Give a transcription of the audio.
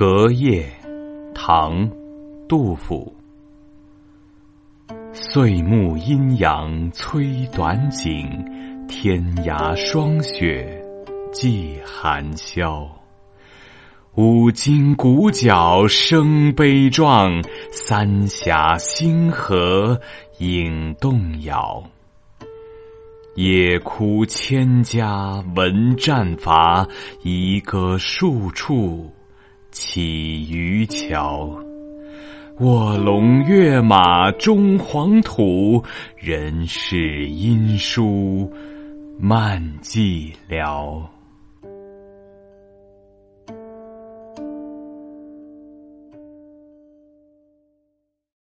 隔夜，唐，杜甫。岁暮阴阳催短景，天涯霜雪霁寒宵。五更鼓角声悲壮，三峡星河影动摇。野哭千家闻战伐，夷歌数处起渔樵。卧龙跃马终黄土，人世音书漫寂寥。